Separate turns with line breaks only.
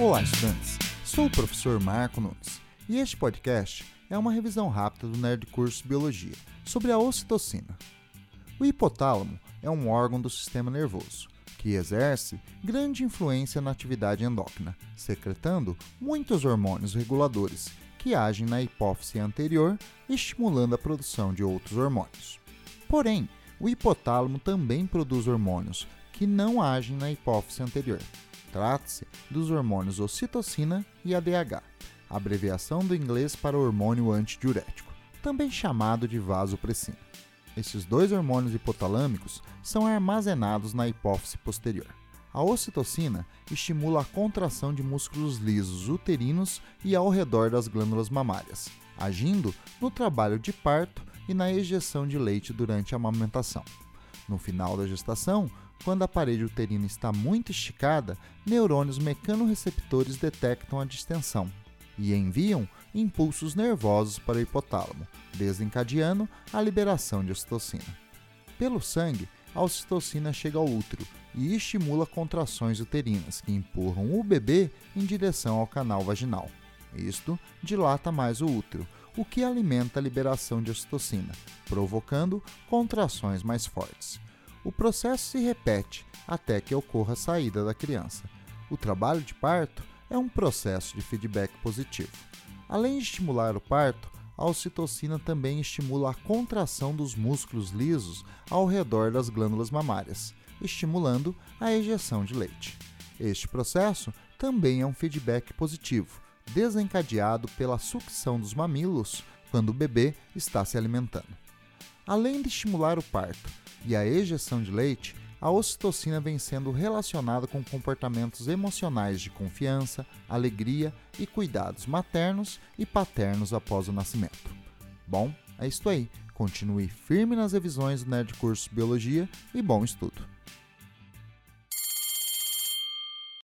Olá, estudantes! Sou o professor Marco Nunes e este podcast é uma revisão rápida do Nerd Curso Biologia sobre a ocitocina. O hipotálamo é um órgão do sistema nervoso que exerce grande influência na atividade endócrina, secretando muitos hormônios reguladores que agem na hipófise anterior, estimulando a produção de outros hormônios. Porém, o hipotálamo também produz hormônios que não agem na hipófise anterior. Trata-se dos hormônios ocitocina e ADH, abreviação do inglês para hormônio antidiurético, também chamado de vasopressina. Esses dois hormônios hipotalâmicos são armazenados na hipófise posterior. A ocitocina estimula a contração de músculos lisos uterinos e ao redor das glândulas mamárias, agindo no trabalho de parto e na ejeção de leite durante a amamentação. No final da gestação, quando a parede uterina está muito esticada, neurônios mecanorreceptores detectam a distensão e enviam impulsos nervosos para o hipotálamo, desencadeando a liberação de ocitocina. Pelo sangue, a ocitocina chega ao útero e estimula contrações uterinas que empurram o bebê em direção ao canal vaginal. Isto dilata mais o útero, o que alimenta a liberação de ocitocina, provocando contrações mais fortes. O processo se repete até que ocorra a saída da criança. O trabalho de parto é um processo de feedback positivo. Além de estimular o parto, a ocitocina também estimula a contração dos músculos lisos ao redor das glândulas mamárias, estimulando a ejeção de leite. Este processo também é um feedback positivo, desencadeado pela sucção dos mamilos quando o bebê está se alimentando. Além de estimular o parto e a ejeção de leite, a ocitocina vem sendo relacionada com comportamentos emocionais de confiança, alegria e cuidados maternos e paternos após o nascimento. Bom, é isso aí. Continue firme nas revisões do Nerd Curso Biologia e bom estudo!